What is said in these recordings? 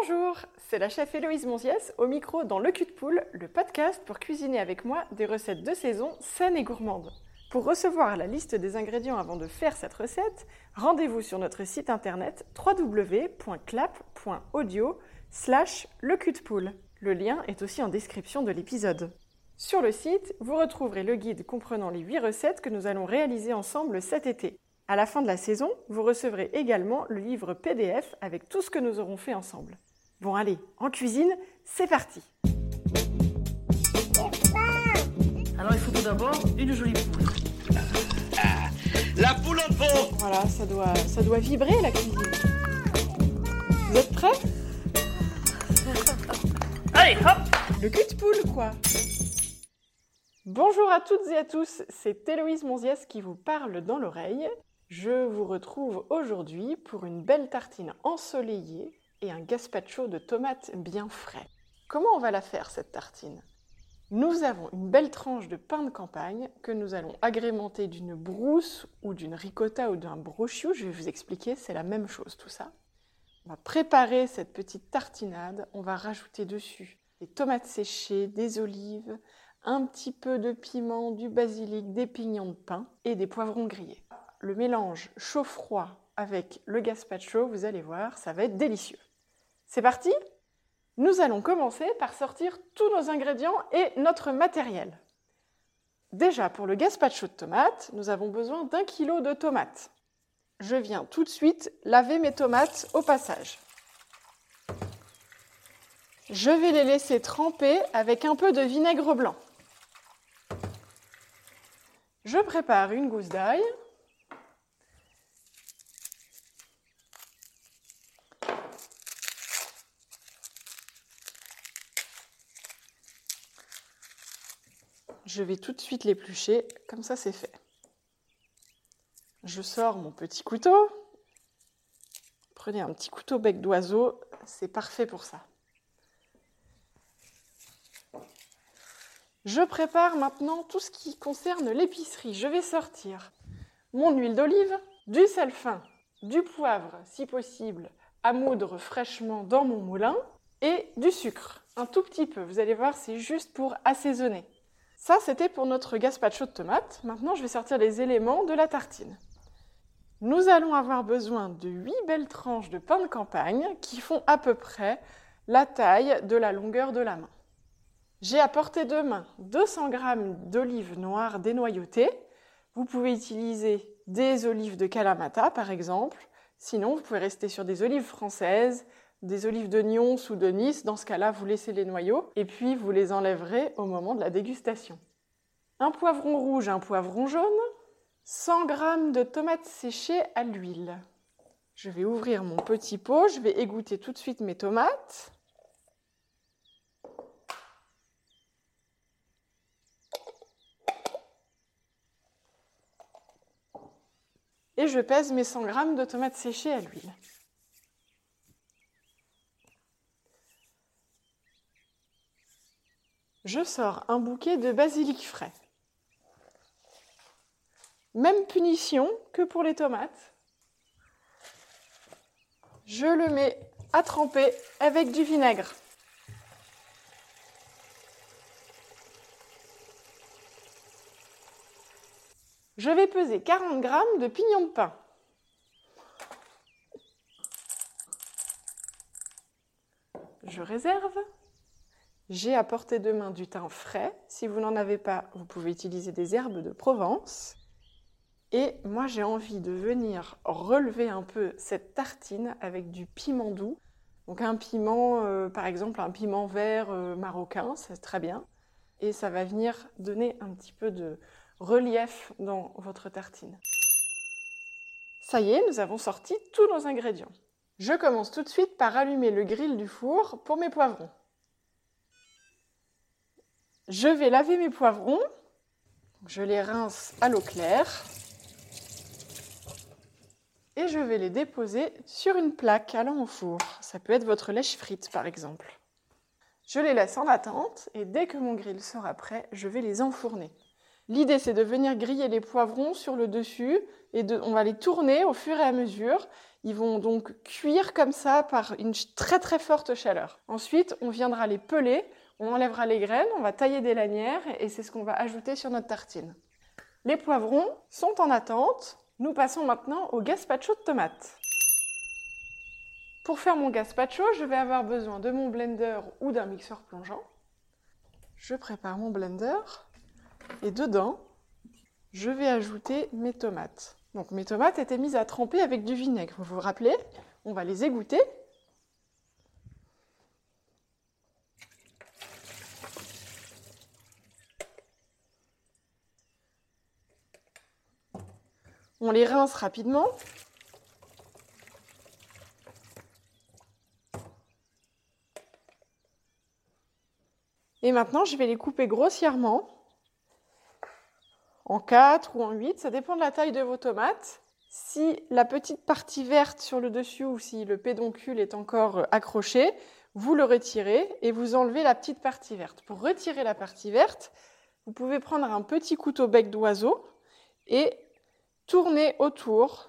Bonjour, c'est la chef Héloïse Monziès au micro dans Le Cul de Poule, le podcast pour cuisiner avec moi des recettes de saison saines et gourmandes. Pour recevoir la liste des ingrédients avant de faire cette recette, rendez-vous sur notre site internet www.clap.audio slash le cul de poule. Le lien est aussi en description de l'épisode. Sur le site, vous retrouverez le guide comprenant les 8 recettes que nous allons réaliser ensemble cet été. À la fin de la saison, vous recevrez également le livre PDF avec tout ce que nous aurons fait ensemble. Bon allez, en cuisine, c'est parti Alors il faut tout d'abord une jolie poule. La poule en fond Voilà, ça doit, ça doit vibrer la cuisine. Vous êtes prêts? Allez, hop Le cul de poule, quoi Bonjour à toutes et à tous, c'est Héloïse Monziès qui vous parle dans l'oreille. Je vous retrouve aujourd'hui pour une belle tartine ensoleillée et un gazpacho de tomates bien frais. Comment on va la faire cette tartine? Nous avons une belle tranche de pain de campagne que nous allons agrémenter d'une brousse ou d'une ricotta ou d'un brochio. Je vais vous expliquer, c'est la même chose tout ça. On va préparer cette petite tartinade. On va rajouter dessus des tomates séchées, des olives, un petit peu de piment, du basilic, des pignons de pain et des poivrons grillés le mélange chaud-froid avec le gazpacho, vous allez voir, ça va être délicieux. C'est parti Nous allons commencer par sortir tous nos ingrédients et notre matériel. Déjà, pour le gazpacho de tomates, nous avons besoin d'un kilo de tomates. Je viens tout de suite laver mes tomates au passage. Je vais les laisser tremper avec un peu de vinaigre blanc. Je prépare une gousse d'ail, Je vais tout de suite l'éplucher, comme ça c'est fait. Je sors mon petit couteau. Prenez un petit couteau bec d'oiseau, c'est parfait pour ça. Je prépare maintenant tout ce qui concerne l'épicerie. Je vais sortir mon huile d'olive, du sel fin, du poivre si possible à moudre fraîchement dans mon moulin et du sucre, un tout petit peu. Vous allez voir, c'est juste pour assaisonner. Ça, c'était pour notre gazpacho de tomates. Maintenant, je vais sortir les éléments de la tartine. Nous allons avoir besoin de 8 belles tranches de pain de campagne qui font à peu près la taille de la longueur de la main. J'ai à portée de main 200 g d'olives noires dénoyautées. Vous pouvez utiliser des olives de Kalamata, par exemple. Sinon, vous pouvez rester sur des olives françaises, des olives de Nyons ou de Nice. Dans ce cas-là, vous laissez les noyaux et puis vous les enlèverez au moment de la dégustation. Un poivron rouge, un poivron jaune, 100 g de tomates séchées à l'huile. Je vais ouvrir mon petit pot, je vais égoutter tout de suite mes tomates. Et je pèse mes 100 g de tomates séchées à l'huile. Je sors un bouquet de basilic frais. Même punition que pour les tomates. Je le mets à tremper avec du vinaigre. Je vais peser 40 g de pignons de pain. Je réserve. J'ai à portée de main du thym frais. Si vous n'en avez pas, vous pouvez utiliser des herbes de Provence. Et moi, j'ai envie de venir relever un peu cette tartine avec du piment doux. Donc un piment, euh, par exemple, un piment vert euh, marocain, c'est très bien. Et ça va venir donner un petit peu de relief dans votre tartine. Ça y est, nous avons sorti tous nos ingrédients. Je commence tout de suite par allumer le grill du four pour mes poivrons. Je vais laver mes poivrons. Je les rince à l'eau claire. Et je vais les déposer sur une plaque allant au four. Ça peut être votre lèche frite par exemple. Je les laisse en attente et dès que mon grill sera prêt, je vais les enfourner. L'idée, c'est de venir griller les poivrons sur le dessus et on va les tourner au fur et à mesure. Ils vont donc cuire comme ça par une très très forte chaleur. Ensuite, on viendra les peler, on enlèvera les graines, on va tailler des lanières et c'est ce qu'on va ajouter sur notre tartine. Les poivrons sont en attente. Nous passons maintenant au gazpacho de tomates. Pour faire mon gazpacho, je vais avoir besoin de mon blender ou d'un mixeur plongeant. Je prépare mon blender et dedans, je vais ajouter mes tomates. Donc mes tomates étaient mises à tremper avec du vinaigre. Vous vous rappelez? On va les égoutter. On les rince rapidement. Et maintenant, je vais les couper grossièrement, en 4 ou en 8, ça dépend de la taille de vos tomates. Si la petite partie verte sur le dessus ou si le pédoncule est encore accroché, vous le retirez et vous enlevez la petite partie verte. Pour retirer la partie verte, vous pouvez prendre un petit couteau bec d'oiseau et tourner autour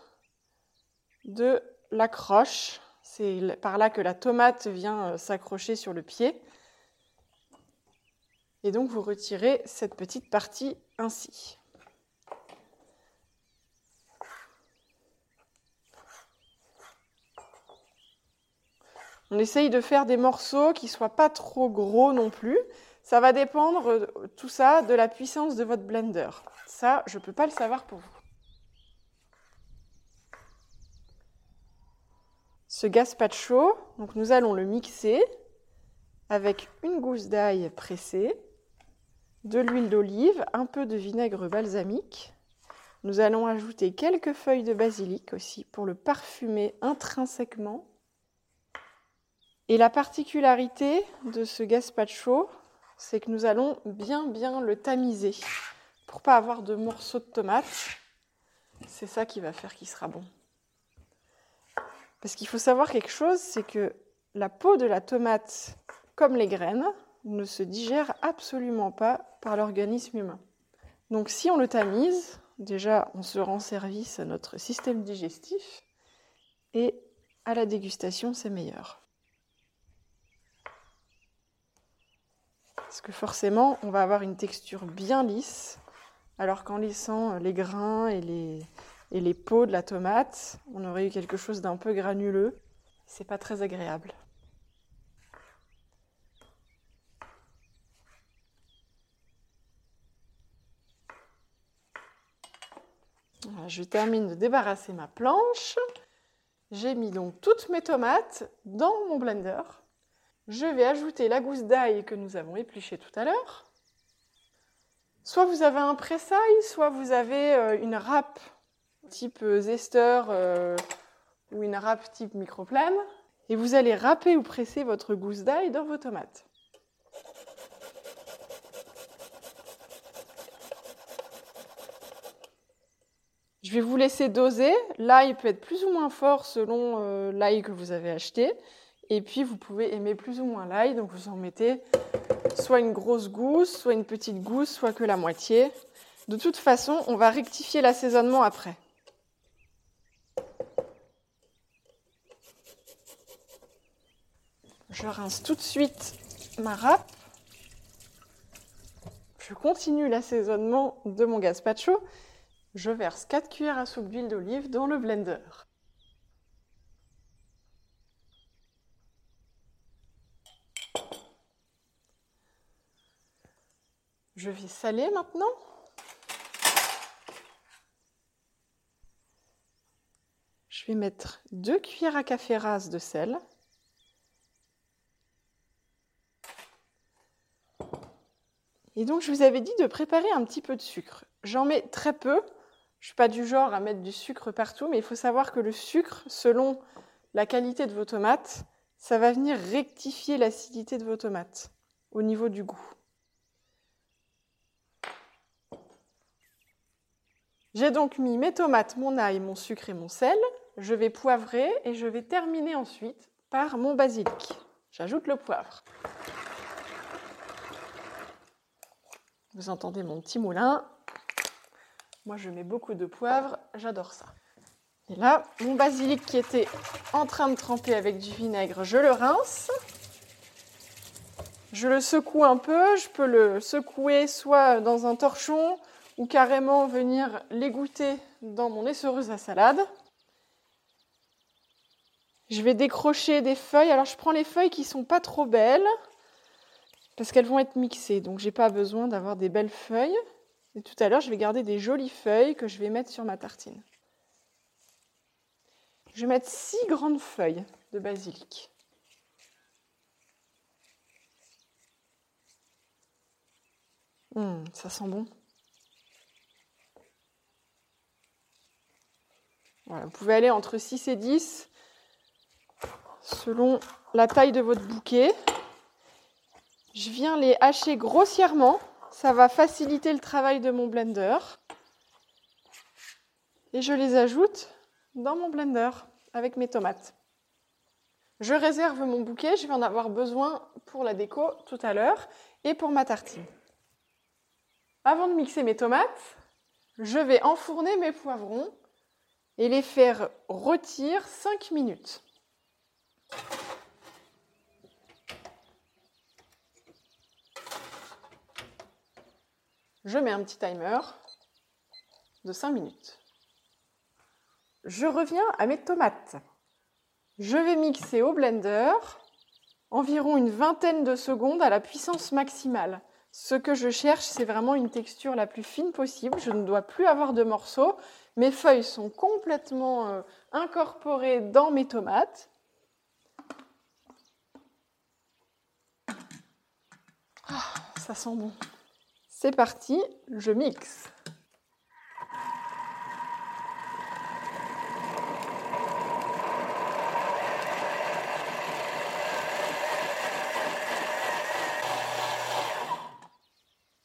de la croche. C'est par là que la tomate vient euh, s'accrocher sur le pied. Et donc vous retirez cette petite partie ainsi. On essaye de faire des morceaux qui ne soient pas trop gros non plus. Ça va dépendre, euh, tout ça, de la puissance de votre blender. Ça, je ne peux pas le savoir pour vous. Ce gazpacho, nous allons le mixer avec une gousse d'ail pressée, de l'huile d'olive, un peu de vinaigre balsamique. Nous allons ajouter quelques feuilles de basilic aussi pour le parfumer intrinsèquement. Et la particularité de ce gazpacho, c'est que nous allons bien bien le tamiser pour pas avoir de morceaux de tomate. C'est ça qui va faire qu'il sera bon. Parce qu'il faut savoir quelque chose, c'est que la peau de la tomate, comme les graines, ne se digère absolument pas par l'organisme humain. Donc si on le tamise, déjà on se rend service à notre système digestif et à la dégustation c'est meilleur. Parce que forcément on va avoir une texture bien lisse, alors qu'en laissant les grains et les, et les peaux de la tomate, on aurait eu quelque chose d'un peu granuleux. C'est pas très agréable. je termine de débarrasser ma planche. J'ai mis donc toutes mes tomates dans mon blender. Je vais ajouter la gousse d'ail que nous avons épluchée tout à l'heure. Soit vous avez un pressail, soit vous avez euh, une râpe type euh, zester euh, ou une râpe type microplane. Et vous allez râper ou presser votre gousse d'ail dans vos tomates. Je vais vous laisser doser. L'ail peut être plus ou moins fort selon euh, l'ail que vous avez acheté. Et puis vous pouvez aimer plus ou moins l'ail, donc vous en mettez soit une grosse gousse, soit une petite gousse, soit que la moitié. De toute façon, on va rectifier l'assaisonnement après. Je rince tout de suite ma râpe. Je continue l'assaisonnement de mon gazpacho. Je verse 4 cuillères à soupe d'huile d'olive dans le blender. Je vais saler maintenant. Je vais mettre 2 cuillères à café rase de sel. Et donc je vous avais dit de préparer un petit peu de sucre. J'en mets très peu je suis pas du genre à mettre du sucre partout, mais il faut savoir que le sucre, selon la qualité de vos tomates, ça va venir rectifier l'acidité de vos tomates au niveau du goût. J'ai donc mis mes tomates, mon ail, mon sucre et mon sel. Je vais poivrer et je vais terminer ensuite par mon basilic. J'ajoute le poivre. Vous entendez mon petit moulin Moi, je mets beaucoup de poivre, j'adore ça. Et là, mon basilic qui était en train de tremper avec du vinaigre, je le rince. Je le secoue un peu, je peux le secouer soit dans un torchon ou carrément venir l'égoutter dans mon essoreuse à salade. Je vais décrocher des feuilles. Alors je prends les feuilles qui sont pas trop belles parce qu'elles vont être mixées. Donc j'ai pas besoin d'avoir des belles feuilles. Et tout à l'heure, je vais garder des jolies feuilles que je vais mettre sur ma tartine. Je vais mettre six grandes feuilles de basilic. Hum, ça sent bon. vous pouvez aller entre 6 et 10 selon la taille de votre bouquet. Je viens les hacher grossièrement. Ça va faciliter le travail de mon blender. Et je les ajoute dans mon blender avec mes tomates. Je réserve mon bouquet, je vais en avoir besoin pour la déco tout à l'heure et pour ma tartine. Avant de mixer mes tomates, je vais enfourner mes poivrons et les faire rôtir 5 minutes. Je mets un petit timer de 5 minutes. Je reviens à mes tomates. Je vais mixer au blender environ une vingtaine de secondes à la puissance maximale. Ce que je cherche, c'est vraiment une texture la plus fine possible. Je ne dois plus avoir de morceaux. Mes feuilles sont complètement euh, incorporées dans mes tomates. Ah, ça sent bon. C'est parti, je mixe.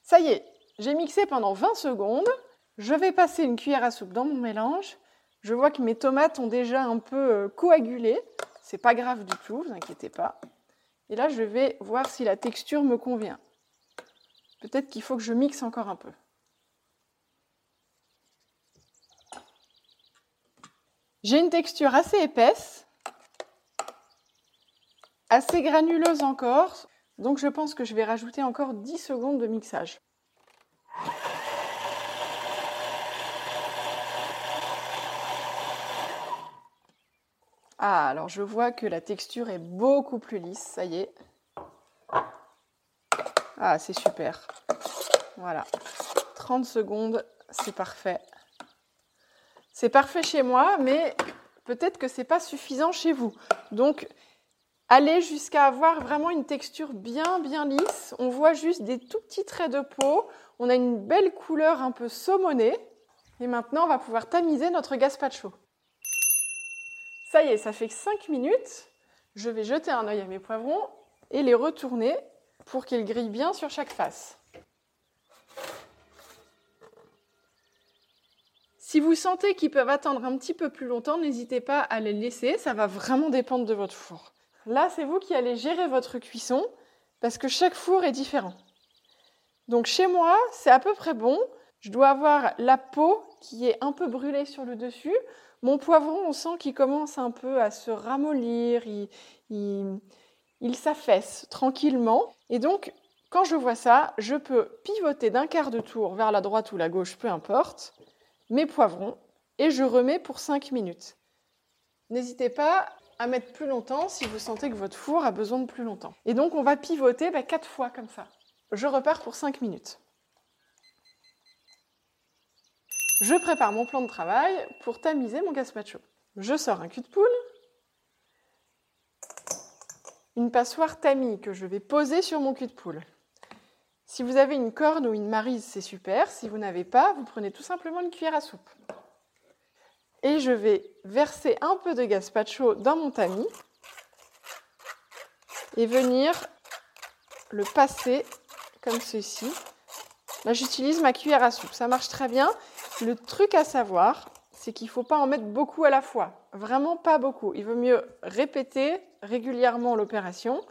Ça y est, j'ai mixé pendant 20 secondes. Je vais passer une cuillère à soupe dans mon mélange. Je vois que mes tomates ont déjà un peu euh, coagulé. C'est pas grave du tout, vous inquiétez pas. Et là, je vais voir si la texture me convient. Peut-être qu'il faut que je mixe encore un peu. J'ai une texture assez épaisse, assez granuleuse encore, donc je pense que je vais rajouter encore 10 secondes de mixage. Ah, alors je vois que la texture est beaucoup plus lisse, ça y est. Ah, c'est super. Voilà. 30 secondes, c'est parfait. C'est parfait chez moi, mais peut-être que c'est pas suffisant chez vous. Donc, allez jusqu'à avoir vraiment une texture bien bien lisse. On voit juste des tout petits traits de peau. On a une belle couleur un peu saumonée. Et maintenant, on va pouvoir tamiser notre gazpacho. Ça y est, ça fait 5 minutes. Je vais jeter un œil à mes poivrons et les retourner pour qu'ils grillent bien sur chaque face. Si vous sentez qu'ils peuvent attendre un petit peu plus longtemps, n'hésitez pas à les laisser, ça va vraiment dépendre de votre four. Là, c'est vous qui allez gérer votre cuisson parce que chaque four est différent. Donc chez moi, c'est à peu près bon. Je dois avoir la peau qui est un peu brûlée sur le dessus. Mon poivron, on sent qu'il commence un peu à se ramollir, s'affaisse tranquillement. Et donc, quand je vois ça, je peux pivoter d'un quart de tour vers la droite ou la gauche, peu importe, mes poivrons, et je remets pour 5 minutes. N'hésitez pas à mettre plus longtemps si vous sentez que votre four a besoin de plus longtemps. Et donc, on va pivoter 4 bah, fois comme ça. Je repars pour 5 minutes. Je prépare mon plan de travail pour tamiser mon gazpacho. Je sors un cul de poule, une passoire tamis que je vais poser sur mon cul de poule. Si vous avez une corde ou une marise, c'est super. Si vous n'avez pas, vous prenez tout simplement une cuillère à soupe. Et je vais verser un peu de gazpacho dans mon tamis et venir le passer comme ceci. Là, j'utilise ma cuillère à soupe. Ça marche très bien. Le truc à savoir, c'est qu'il ne faut pas en mettre beaucoup à la fois. Vraiment pas beaucoup. Il vaut mieux répéter régulièrement l'opération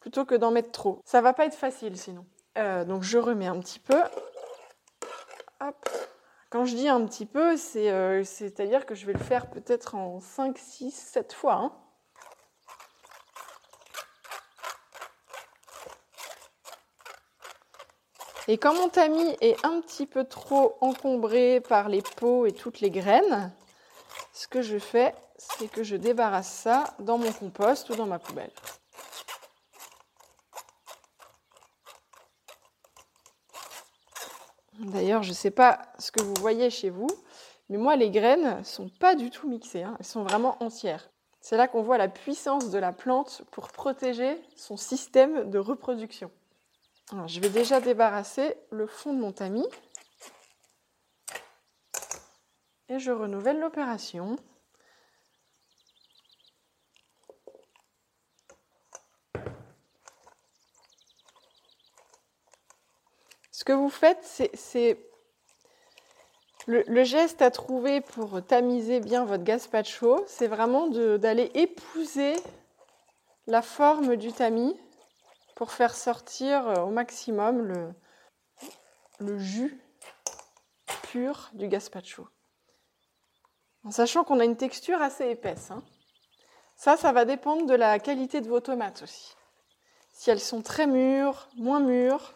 plutôt que d'en mettre trop. Ça va pas être facile sinon. Euh, donc je remets un petit peu. Quand je dis un petit peu, c'est, à dire que je vais le faire peut-être en 5, 6, 7 fois. Hein. Et quand mon tamis est un petit peu trop encombré par les peaux et toutes les graines, ce que je fais, c'est que je débarrasse ça dans mon compost ou dans ma poubelle. D'ailleurs, je ne sais pas ce que vous voyez chez vous, mais moi, les graines ne sont pas du tout mixées, hein. elles sont vraiment entières. C'est là qu'on voit la puissance de la plante pour protéger son système de reproduction je vais déjà débarrasser le fond de mon tamis. Et je renouvelle l'opération. Que vous faites, c'est le, geste à trouver pour tamiser bien votre gazpacho, c'est vraiment d'aller épouser la forme du tamis pour faire sortir euh, au maximum le, le jus pur du gazpacho. En sachant qu'on a une texture assez épaisse. Hein. Ça, ça va dépendre de la qualité de vos tomates aussi. Si elles sont très mûres, moins mûres,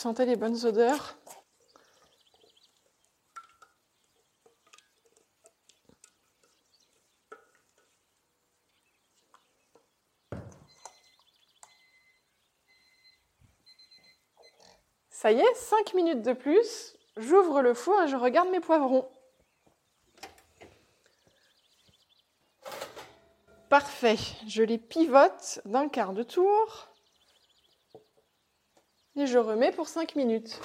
Sentez les bonnes odeurs Ça y est, 5 minutes de plus, j'ouvre le four et je regarde mes poivrons. Parfait, je les pivote d'un quart de tour je remets pour 5 minutes.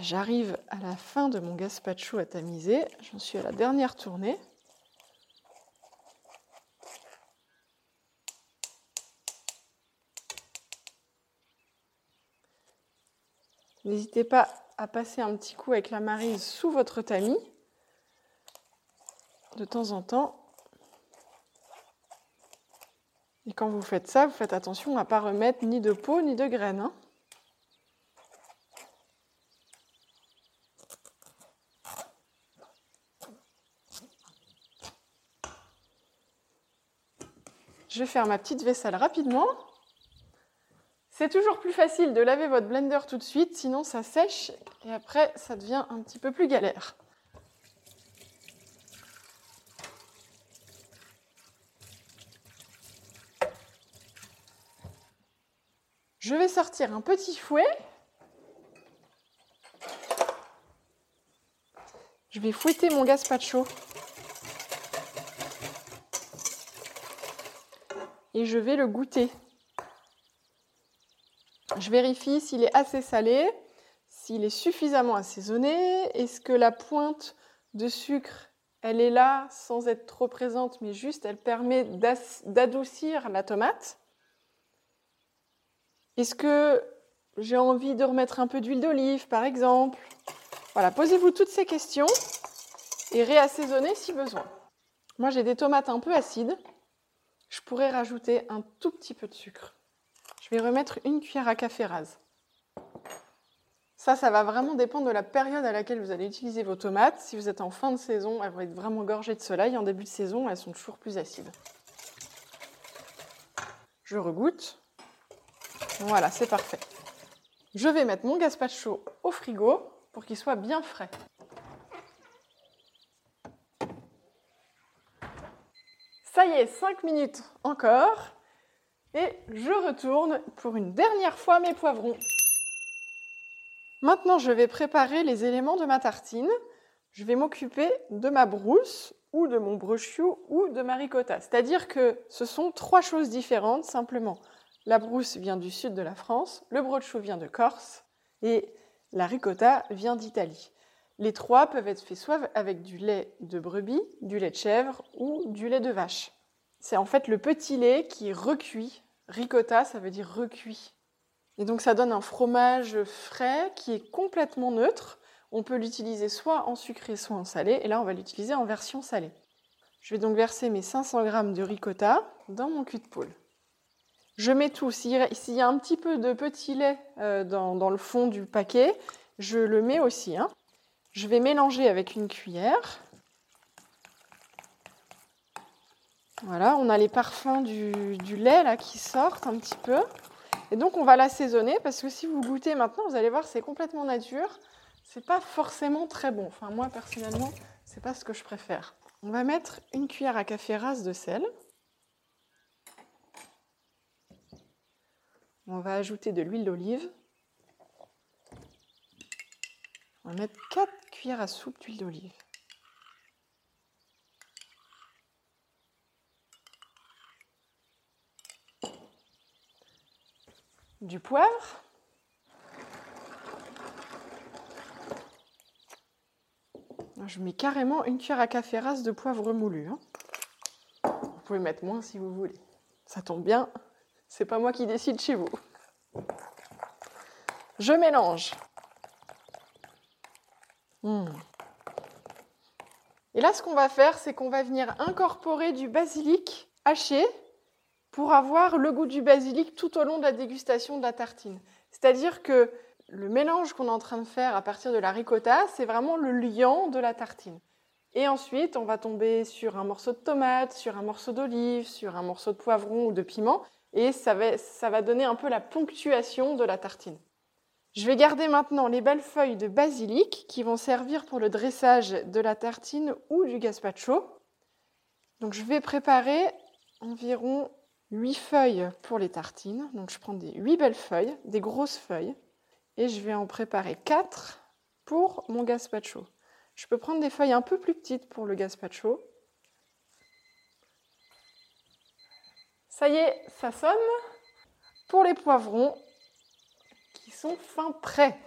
J'arrive à la fin de mon gazpacho à tamiser. J'en suis à la dernière tournée. N'hésitez pas à passer un petit coup avec la marise sous votre tamis de temps en temps et quand vous faites ça, vous faites attention à ne pas remettre ni de peau ni de graines. Hein. Je vais faire ma petite vaisselle rapidement. C'est toujours plus facile de laver votre blender tout de suite, sinon ça sèche et après ça devient un petit peu plus galère. Je vais sortir un petit fouet. Je vais fouetter mon gazpacho. Et je vais le goûter. Je vérifie s'il est assez salé, s'il est suffisamment assaisonné, est-ce que la pointe de sucre, elle est là sans être trop présente, mais juste elle permet d'adoucir la tomate? Est-ce que j'ai envie de remettre un peu d'huile d'olive, par exemple? Voilà, posez-vous toutes ces questions et réassaisonnez si besoin. Moi, j'ai des tomates un peu acides. Je pourrais rajouter un tout petit peu de sucre. Je vais remettre une cuillère à café rase. Ça, ça va vraiment dépendre de la période à laquelle vous allez utiliser vos tomates. Si vous êtes en fin de saison, elles vont être vraiment gorgées de soleil. En début de saison, elles sont toujours plus acides. Je regoute. Voilà, c'est parfait. Je vais mettre mon gazpacho au frigo pour qu'il soit bien frais. Ça y est, 5 minutes encore. Et je retourne pour une dernière fois mes poivrons. Maintenant, je vais préparer les éléments de ma tartine. Je vais m'occuper de ma brousse ou de mon brochio ou de ma ricotta. C'est-à-dire que ce sont trois choses différentes simplement. La brousse vient du sud de la France, le brochou vient de Corse et la ricotta vient d'Italie. Les trois peuvent être faits soit avec du lait de brebis, du lait de chèvre ou du lait de vache. C'est en fait le petit lait qui est recuit. Ricotta, ça veut dire recuit. Et donc ça donne un fromage frais qui est complètement neutre. On peut l'utiliser soit en sucré, soit en salé. Et là, on va l'utiliser en version salée. Je vais donc verser mes 500 g de ricotta dans mon cul de poule. Je mets tout. S'il y a un petit peu de petit lait euh, dans, le fond du paquet, je le mets aussi. Hein. Je vais mélanger avec une cuillère. Voilà, on a les parfums du, du, lait là qui sortent un petit peu. Et donc on va l'assaisonner parce que si vous goûtez maintenant, vous allez voir, c'est complètement nature. C'est pas forcément très bon. Enfin moi personnellement, c'est pas ce que je préfère. On va mettre une cuillère à café rase de sel. On va ajouter de l'huile d'olive. On va mettre 4 cuillères à soupe d'huile d'olive. Du poivre. Je mets carrément une cuillère à café rase de poivre moulu. Hein. Vous pouvez mettre moins si vous voulez. Ça tombe bien, c'est pas moi qui décide chez vous. Je mélange. Hmm. Et là, ce qu'on va faire, c'est qu'on va venir incorporer du basilic haché pour avoir le goût du basilic tout au long de la dégustation de la tartine. C'est-à-dire que le mélange qu'on est en train de faire à partir de la ricotta, c'est vraiment le liant de la tartine. Et ensuite, on va tomber sur un morceau de tomate, sur un morceau d'olive, sur un morceau de poivron ou de piment, et ça va, donner un peu la ponctuation de la tartine. Je vais garder maintenant les belles feuilles de basilic qui vont servir pour le dressage de la tartine ou du gazpacho. Donc je vais préparer environ 8 feuilles pour les tartines. Donc je prends des 8 belles feuilles, des grosses feuilles et je vais en préparer 4 pour mon gazpacho. Je peux prendre des feuilles un peu plus petites pour le gazpacho. Ça y est, ça sonne. Pour les poivrons qui sont fin prêts.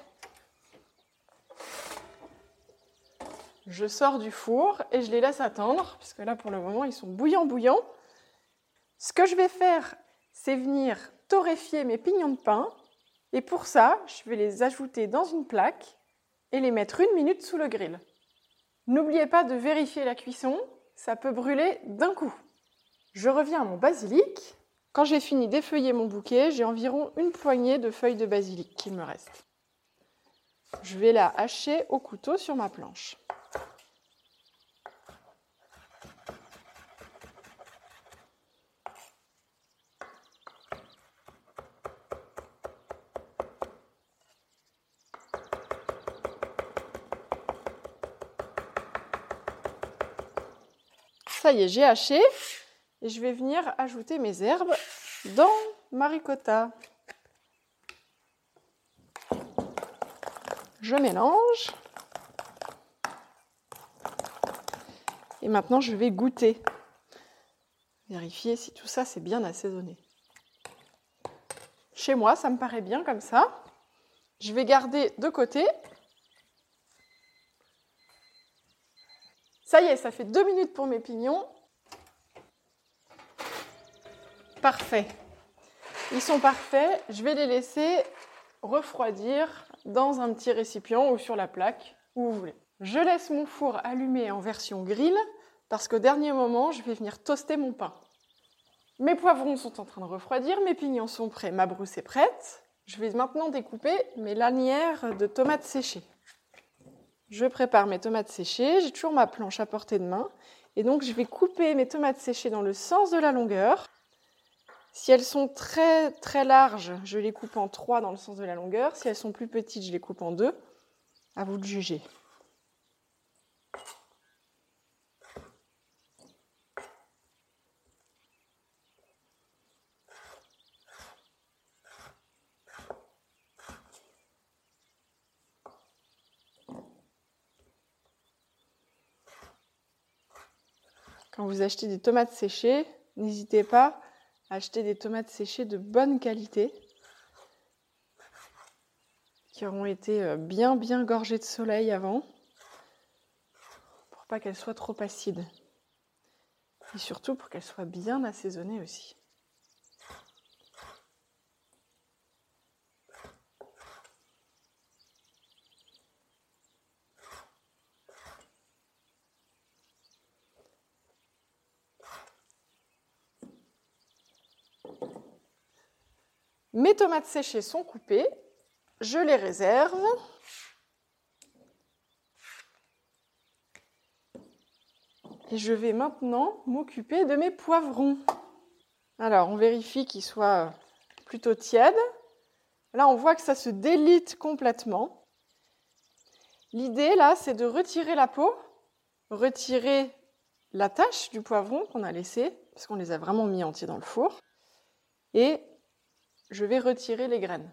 Je sors du four et je les laisse attendre, puisque là pour le moment ils sont bouillants bouillants. Ce que je vais faire, c'est venir torréfier mes pignons de pain et pour ça, je vais les ajouter dans une plaque et les mettre une minute sous le grill. N'oubliez pas de vérifier la cuisson, ça peut brûler d'un coup. Je reviens à mon basilic. Quand j'ai fini d'effeuiller mon bouquet, j'ai environ une poignée de feuilles de basilic qui me reste. Je vais la hacher au couteau sur ma planche. Ça y est, j'ai haché et je vais venir ajouter mes herbes dans ma ricotta. Je mélange. Et maintenant, je vais goûter. Vérifier si tout ça c'est bien assaisonné. Chez moi, ça me paraît bien comme ça. Je vais garder de côté Ça y est, ça fait deux minutes pour mes pignons. Parfait. Ils sont parfaits. Je vais les laisser refroidir dans un petit récipient ou sur la plaque, où vous voulez. Je laisse mon four allumé en version grill parce qu'au dernier moment, je vais venir toaster mon pain. Mes poivrons sont en train de refroidir, mes pignons sont prêts, ma brousse est prête. Je vais maintenant découper mes lanières de tomates séchées. Je prépare mes tomates séchées, j'ai toujours ma planche à portée de main. Et donc je vais couper mes tomates séchées dans le sens de la longueur. Si elles sont très très larges, je les coupe en trois dans le sens de la longueur. Si elles sont plus petites, je les coupe en deux. À vous de juger. Quand vous achetez des tomates séchées, n'hésitez pas acheter des tomates séchées de bonne qualité qui auront été euh, bien bien gorgées de soleil avant pour pas qu'elles soient trop acides et surtout pour qu'elles soient bien assaisonnées aussi. Mes tomates séchées sont coupées. Je les réserve. Et je vais maintenant m'occuper de mes poivrons. Alors, on vérifie qu'ils soient plutôt tièdes. Là, on voit que ça se délite complètement. L'idée, là, c'est de retirer la peau, retirer la tache du poivron qu'on a laissé, parce qu'on les a vraiment mis entiers dans le four, et je vais retirer les graines.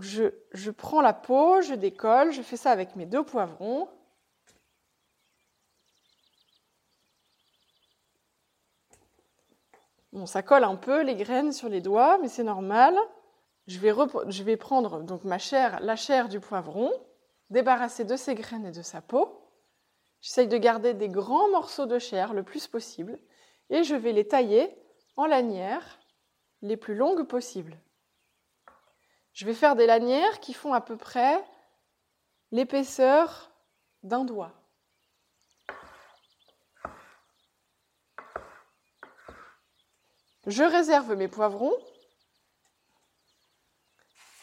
Je, prends la peau, je décolle, je fais ça avec mes deux poivrons. Bon, ça colle un peu les graines sur les doigts, mais c'est normal. Je vais, je vais, prendre donc ma chair, la chair du poivron, débarrasser de ses graines et de sa peau. J'essaye de garder des grands morceaux de chair le plus possible et je vais les tailler en lanières les plus longues possibles. Je vais faire des lanières qui font à peu près l'épaisseur d'un doigt. Je réserve mes poivrons.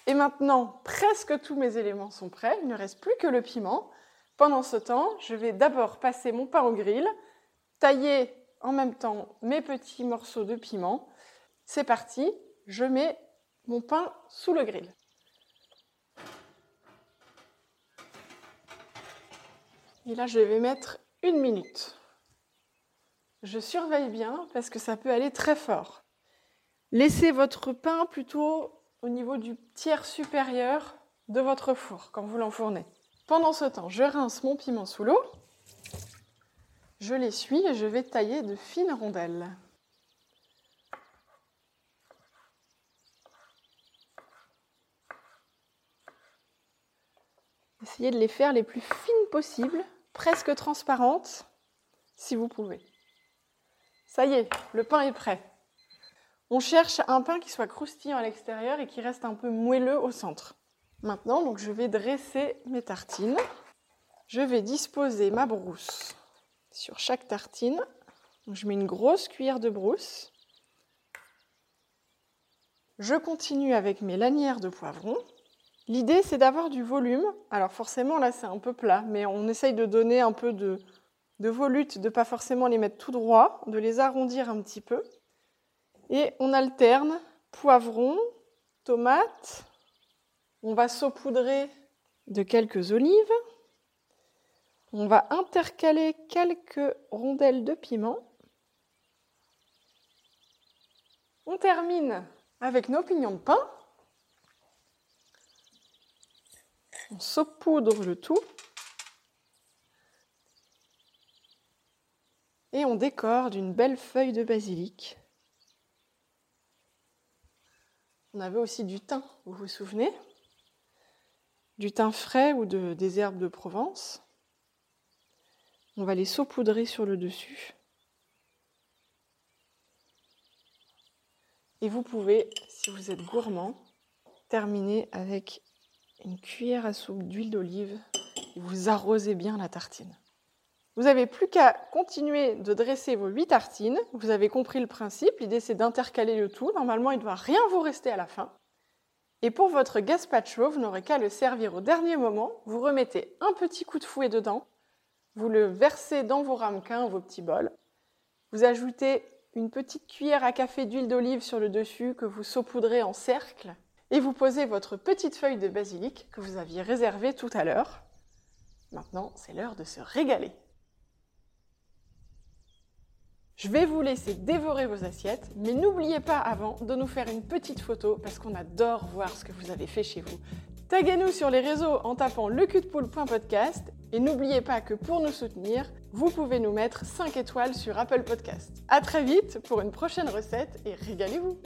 Et maintenant, presque tous mes éléments sont prêts. Il ne reste plus que le piment. Pendant ce temps, je vais d'abord passer mon pain au grill, tailler en même temps mes petits morceaux de piment. C'est parti, je mets mon pain sous le grill. Et là, je vais mettre une minute. Je surveille bien parce que ça peut aller très fort. Laissez votre pain plutôt au niveau du tiers supérieur de votre four quand vous l'enfournez. Pendant ce temps, je rince mon piment sous l'eau, je l'essuie et je vais tailler de fines rondelles. De les faire les plus fines possibles, presque transparentes, si vous pouvez. Ça y est, le pain est prêt. On cherche un pain qui soit croustillant à l'extérieur et qui reste un peu moelleux au centre. Maintenant, donc, je vais dresser mes tartines. Je vais disposer ma brousse sur chaque tartine. je mets une grosse cuillère de brousse. Je continue avec mes lanières de poivron. L'idée, c'est d'avoir du volume. Alors forcément, là, c'est un peu plat, mais on essaye de donner un peu de, de volute, de ne pas forcément les mettre tout droit, de les arrondir un petit peu. Et on alterne poivron, tomate, on va saupoudrer de quelques olives. On va intercaler quelques rondelles de piment. On termine avec nos pignons de pain. On saupoudre le tout. Et on décore d'une belle feuille de basilic. On avait aussi du thym, vous vous souvenez? Du thym frais ou de, des herbes de Provence. On va les saupoudrer sur le dessus. Et vous pouvez, si vous êtes gourmand, terminer avec une cuillère à soupe d'huile d'olive vous arrosez bien la tartine. Vous n'avez plus qu'à continuer de dresser vos huit tartines. Vous avez compris le principe. L'idée, c'est d'intercaler le tout. Normalement, il ne doit rien vous rester à la fin. Et pour votre gazpacho, vous n'aurez qu'à le servir au dernier moment. Vous remettez un petit coup de fouet dedans, vous le versez dans vos ramequins, vos petits bols. Vous ajoutez une petite cuillère à café d'huile d'olive sur le dessus que vous saupoudrez en cercle. Et vous posez votre petite feuille de basilic que vous aviez réservée tout à l'heure. Maintenant, c'est l'heure de se régaler. Je vais vous laisser dévorer vos assiettes, mais n'oubliez pas avant de nous faire une petite photo parce qu'on adore voir ce que vous avez fait chez vous. Taguez-nous sur les réseaux en tapant leculpoule.podcast et n'oubliez pas que pour nous soutenir, vous pouvez nous mettre 5 étoiles sur Apple Podcast. À très vite pour une prochaine recette et régalez-vous